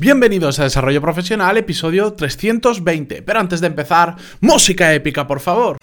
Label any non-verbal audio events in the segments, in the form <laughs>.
Bienvenidos a Desarrollo Profesional, episodio 320. Pero antes de empezar, música épica, por favor.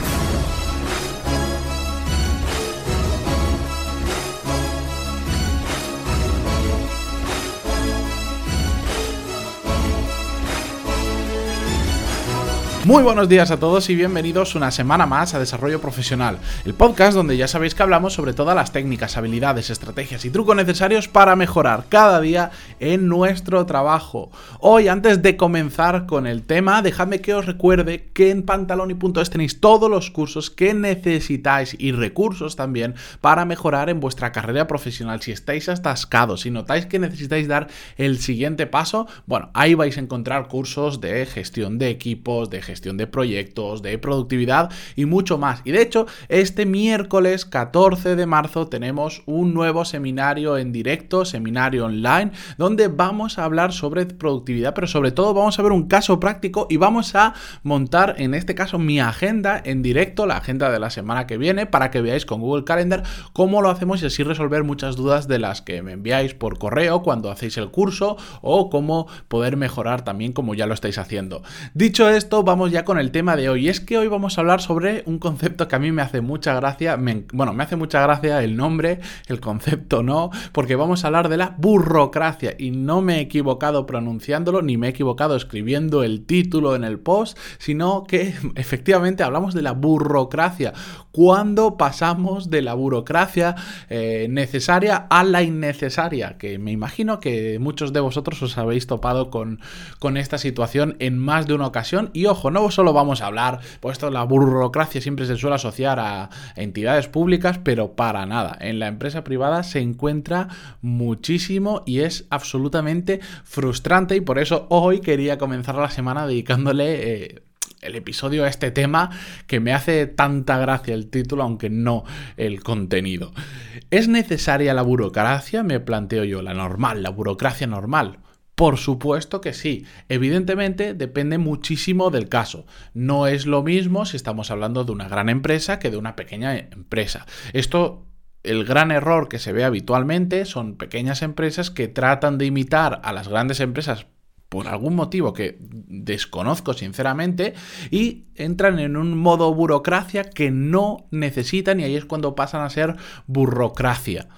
Muy buenos días a todos y bienvenidos una semana más a Desarrollo Profesional, el podcast donde ya sabéis que hablamos sobre todas las técnicas, habilidades, estrategias y trucos necesarios para mejorar cada día en nuestro trabajo. Hoy, antes de comenzar con el tema, dejadme que os recuerde que en pantaloni.es tenéis todos los cursos que necesitáis y recursos también para mejorar en vuestra carrera profesional. Si estáis atascados, si notáis que necesitáis dar el siguiente paso, bueno, ahí vais a encontrar cursos de gestión de equipos, de gestión gestión de proyectos, de productividad y mucho más. Y de hecho, este miércoles 14 de marzo tenemos un nuevo seminario en directo, seminario online, donde vamos a hablar sobre productividad, pero sobre todo vamos a ver un caso práctico y vamos a montar en este caso mi agenda en directo, la agenda de la semana que viene, para que veáis con Google Calendar cómo lo hacemos y así resolver muchas dudas de las que me enviáis por correo cuando hacéis el curso o cómo poder mejorar también como ya lo estáis haciendo. Dicho esto, vamos ya con el tema de hoy. Es que hoy vamos a hablar sobre un concepto que a mí me hace mucha gracia. bueno, me hace mucha gracia el nombre, el concepto no, porque vamos a hablar de la burocracia. Y no me he equivocado pronunciándolo, ni me he equivocado escribiendo el título en el post, sino que <laughs> efectivamente hablamos de la burocracia. Cuando pasamos de la burocracia eh, necesaria a la innecesaria, que me imagino que muchos de vosotros os habéis topado con, con esta situación en más de una ocasión. Y ojo, no solo vamos a hablar, pues esto, la burocracia siempre se suele asociar a entidades públicas, pero para nada. En la empresa privada se encuentra muchísimo y es absolutamente frustrante y por eso hoy quería comenzar la semana dedicándole... Eh, el episodio a este tema que me hace tanta gracia el título, aunque no el contenido. ¿Es necesaria la burocracia? Me planteo yo, la normal, la burocracia normal. Por supuesto que sí. Evidentemente depende muchísimo del caso. No es lo mismo si estamos hablando de una gran empresa que de una pequeña empresa. Esto el gran error que se ve habitualmente son pequeñas empresas que tratan de imitar a las grandes empresas por algún motivo que desconozco sinceramente y entran en un modo burocracia que no necesitan y ahí es cuando pasan a ser burocracia.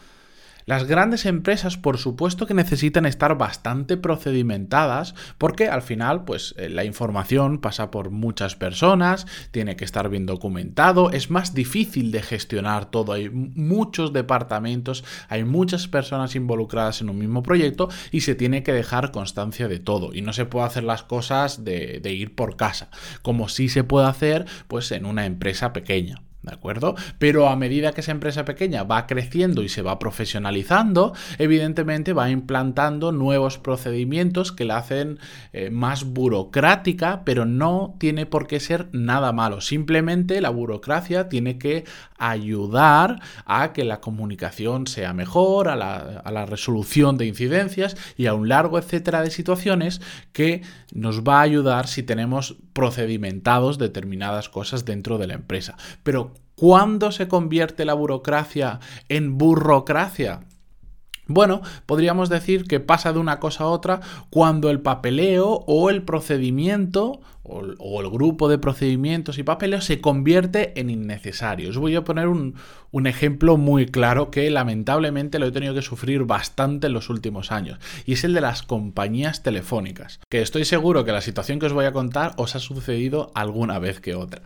Las grandes empresas, por supuesto que necesitan estar bastante procedimentadas porque al final, pues eh, la información pasa por muchas personas, tiene que estar bien documentado, es más difícil de gestionar todo, hay muchos departamentos, hay muchas personas involucradas en un mismo proyecto y se tiene que dejar constancia de todo y no se puede hacer las cosas de, de ir por casa, como sí se puede hacer pues en una empresa pequeña. ¿De acuerdo? Pero a medida que esa empresa pequeña va creciendo y se va profesionalizando, evidentemente va implantando nuevos procedimientos que la hacen eh, más burocrática, pero no tiene por qué ser nada malo. Simplemente la burocracia tiene que ayudar a que la comunicación sea mejor, a la, a la resolución de incidencias y a un largo etcétera de situaciones que nos va a ayudar si tenemos procedimentados determinadas cosas dentro de la empresa. Pero ¿Cuándo se convierte la burocracia en burocracia? Bueno, podríamos decir que pasa de una cosa a otra cuando el papeleo o el procedimiento o, el grupo de procedimientos y papeleos se convierte en innecesario. Os voy a poner un, ejemplo muy claro que lamentablemente lo he tenido que sufrir bastante en los últimos años y es el de las compañías telefónicas, que estoy seguro que la situación que os voy a contar os ha sucedido alguna vez que otra.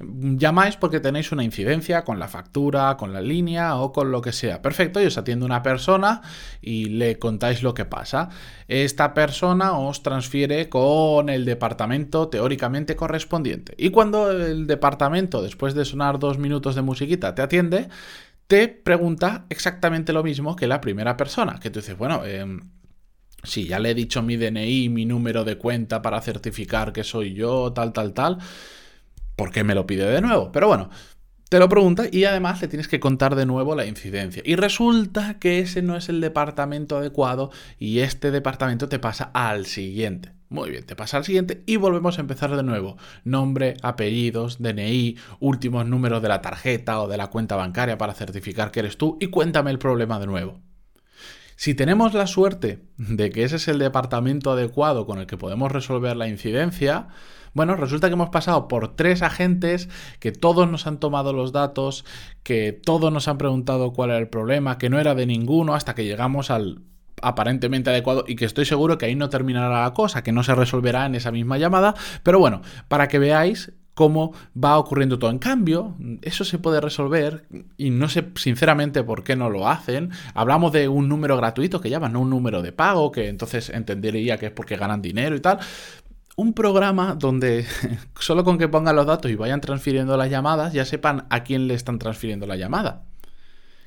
Llamáis porque tenéis una incidencia con la factura, con la línea o con lo que sea. Perfecto, y os atiende una persona y le contáis lo que pasa. Esta persona os transfiere con el departamento teórico teóricamente correspondiente. Y cuando el departamento, después de sonar dos minutos de musiquita, te atiende, te pregunta exactamente lo mismo que la primera persona. Que tú dices, bueno, eh, si ya le he dicho mi DNI, mi número de cuenta para certificar que soy yo, tal, tal, tal, ¿por qué me lo pide de nuevo? Pero bueno, te lo pregunta y además le tienes que contar de nuevo la incidencia. Y resulta que ese no es el departamento adecuado y este departamento te pasa al siguiente. Muy bien, te pasa al siguiente y volvemos a empezar de nuevo. Nombre, apellidos, DNI, últimos números de la tarjeta o de la cuenta bancaria para certificar que eres tú y cuéntame el problema de nuevo. Si tenemos la suerte de que ese es el departamento adecuado con el que podemos resolver la incidencia, bueno, resulta que hemos pasado por tres agentes, que todos nos han tomado los datos, que todos nos han preguntado cuál era el problema, que no era de ninguno, hasta que llegamos al aparentemente adecuado y que estoy seguro que ahí no terminará la cosa, que no se resolverá en esa misma llamada, pero bueno, para que veáis cómo va ocurriendo todo. En cambio, eso se puede resolver y no sé sinceramente por qué no lo hacen. Hablamos de un número gratuito que llaman, no un número de pago, que entonces entendería que es porque ganan dinero y tal. Un programa donde <laughs> solo con que pongan los datos y vayan transfiriendo las llamadas ya sepan a quién le están transfiriendo la llamada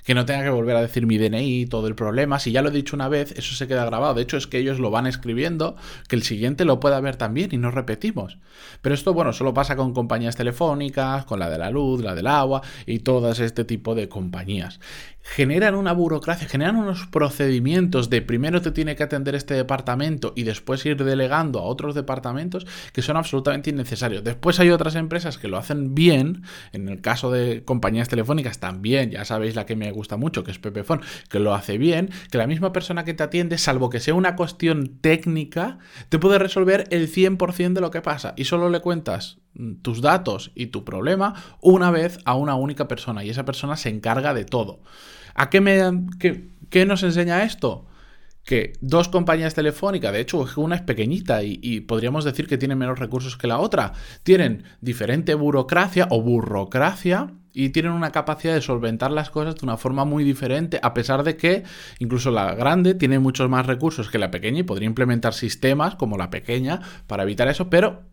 que no tenga que volver a decir mi DNI, todo el problema. Si ya lo he dicho una vez, eso se queda grabado. De hecho, es que ellos lo van escribiendo, que el siguiente lo pueda ver también y no repetimos. Pero esto, bueno, solo pasa con compañías telefónicas, con la de la luz, la del agua y todas este tipo de compañías generan una burocracia, generan unos procedimientos de primero te tiene que atender este departamento y después ir delegando a otros departamentos que son absolutamente innecesarios. Después hay otras empresas que lo hacen bien, en el caso de compañías telefónicas también, ya sabéis la que me gusta mucho, que es Pepefon, que lo hace bien, que la misma persona que te atiende, salvo que sea una cuestión técnica, te puede resolver el 100% de lo que pasa y solo le cuentas tus datos y tu problema una vez a una única persona y esa persona se encarga de todo. ¿A qué, me, qué, nos enseña esto? que dos compañías telefónicas, de hecho una es pequeñita y, y, podríamos decir que tiene menos recursos que la otra, tienen diferente burocracia o burocracia y tienen una capacidad de solventar las cosas de una forma muy diferente, a pesar de que incluso la grande tiene muchos más recursos que la pequeña y podría implementar sistemas como la pequeña para evitar eso, pero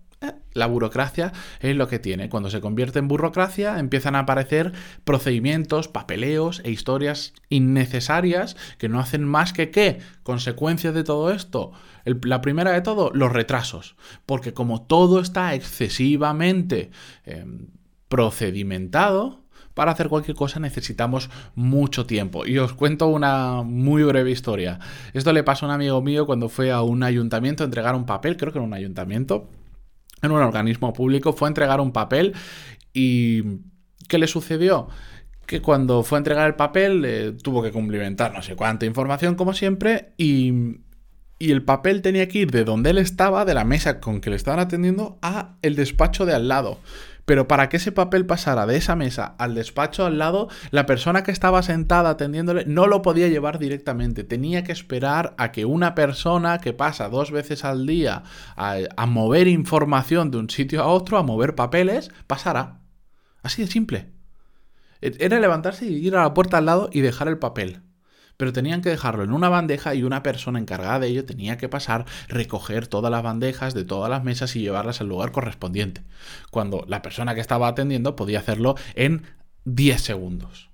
la burocracia es lo que tiene. Cuando se convierte en burocracia empiezan a aparecer procedimientos, papeleos e historias innecesarias que no hacen más que qué. Consecuencias de todo esto. la primera de todo, los retrasos. Porque como todo está excesivamente em, procedimentado, para hacer cualquier cosa necesitamos mucho tiempo. Y os cuento una muy breve historia. Esto le pasó a un amigo mío cuando fue a un ayuntamiento a entregar un papel, creo que era un ayuntamiento, en un organismo público, fue a entregar un papel y ¿qué le sucedió? Que cuando fue a entregar el papel eh, tuvo que cumplimentar no sé cuánta información como siempre y, y el papel tenía que ir de donde él estaba, de la mesa con que le estaban atendiendo, a el despacho de al lado. Pero para que ese papel pasara de esa mesa al despacho al lado, la persona que estaba sentada atendiéndole no lo podía llevar directamente. Tenía que esperar a que una persona que pasa dos veces al día a, mover información de un sitio a otro, a mover papeles, pasara. Así de simple. E, era levantarse y ir a la puerta al lado y dejar el papel pero tenían que dejarlo en una bandeja y una persona encargada de ello tenía que pasar, recoger todas las bandejas de todas las mesas y llevarlas al lugar correspondiente, cuando la persona que estaba atendiendo podía hacerlo en 10 segundos.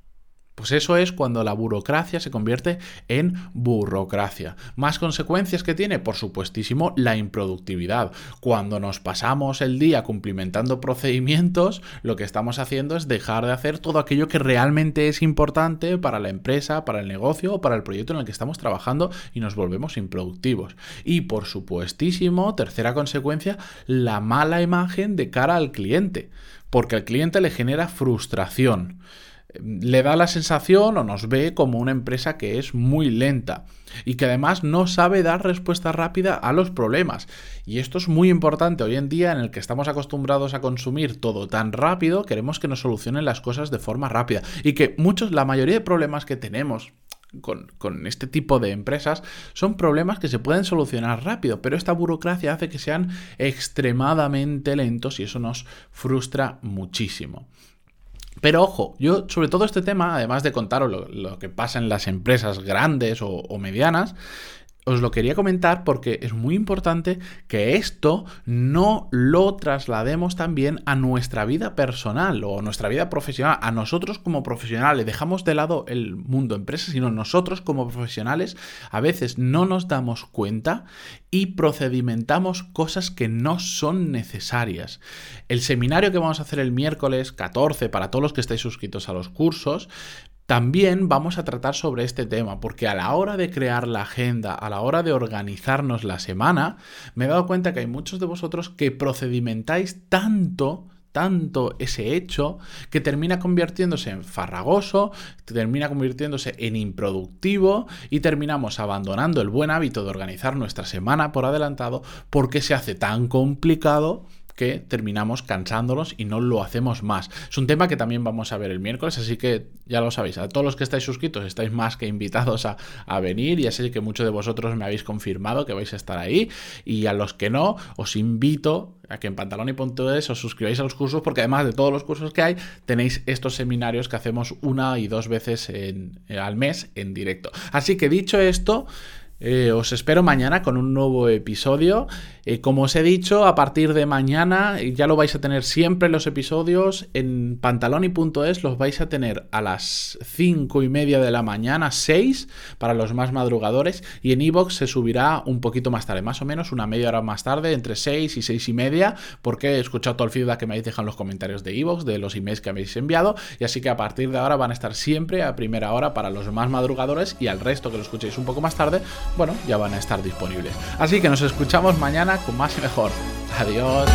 Pues eso es cuando la burocracia se convierte en burocracia. ¿Más consecuencias que tiene? Por supuestísimo, la improductividad. Cuando nos pasamos el día cumplimentando procedimientos, lo que estamos haciendo es dejar de hacer todo aquello que realmente es importante para la empresa, para el negocio o para el proyecto en el que estamos trabajando y nos volvemos improductivos. Y por supuestísimo, tercera consecuencia, la mala imagen de cara al cliente, porque al cliente le genera frustración le da la sensación o nos ve como una empresa que es muy lenta y que además no sabe dar respuesta rápida a los problemas. Y esto es muy importante hoy en día en el que estamos acostumbrados a consumir todo tan rápido, queremos que nos solucionen las cosas de forma rápida y que muchos, la mayoría de problemas que tenemos con, con, este tipo de empresas son problemas que se pueden solucionar rápido, pero esta burocracia hace que sean extremadamente lentos y eso nos frustra muchísimo. Pero ojo, yo sobre todo este tema, además de contaros lo, que pasa en las empresas grandes o, o medianas, os lo quería comentar porque es muy importante que esto no lo traslademos también a nuestra vida personal o a nuestra vida profesional, a nosotros como profesionales. Dejamos de lado el mundo empresa, sino nosotros como profesionales a veces no nos damos cuenta y procedimentamos cosas que no son necesarias. El seminario que vamos a hacer el miércoles 14 para todos los que estáis suscritos a los cursos también vamos a tratar sobre este tema, porque a la hora de crear la agenda, a la hora de organizarnos la semana, me he dado cuenta que hay muchos de vosotros que procedimentáis tanto tanto ese hecho que termina convirtiéndose en farragoso, termina convirtiéndose en improductivo y terminamos abandonando el buen hábito de organizar nuestra semana por adelantado porque se hace tan complicado que terminamos cansándolos y no lo hacemos más. Es un tema que también vamos a ver el miércoles, así que ya lo sabéis, a todos los que estáis suscritos estáis más que invitados a, venir, ya sé que muchos de vosotros me habéis confirmado que vais a estar ahí y a los que no, os invito a que en pantaloni.es os suscribáis a los cursos porque además de todos los cursos que hay, tenéis estos seminarios que hacemos una y dos veces al mes en directo. Así que dicho esto, eh, os espero mañana con un nuevo episodio. Eh, como os he dicho, a partir de mañana eh, ya lo vais a tener siempre los episodios. En pantaloni.es, los vais a tener a las 5 y media de la mañana, 6 para los más madrugadores, y en iVoox se subirá un poquito más tarde, más o menos una media hora más tarde, entre 6 y 6 y media, porque he escuchado todo el feedback que me habéis dejado en los comentarios de iVoox, de los emails que habéis enviado, y así que a partir de ahora van a estar siempre a primera hora para los más madrugadores y al resto que lo escuchéis un poco más tarde, bueno, ya van a estar disponibles. Así que nos escuchamos mañana con más y mejor. Adiós.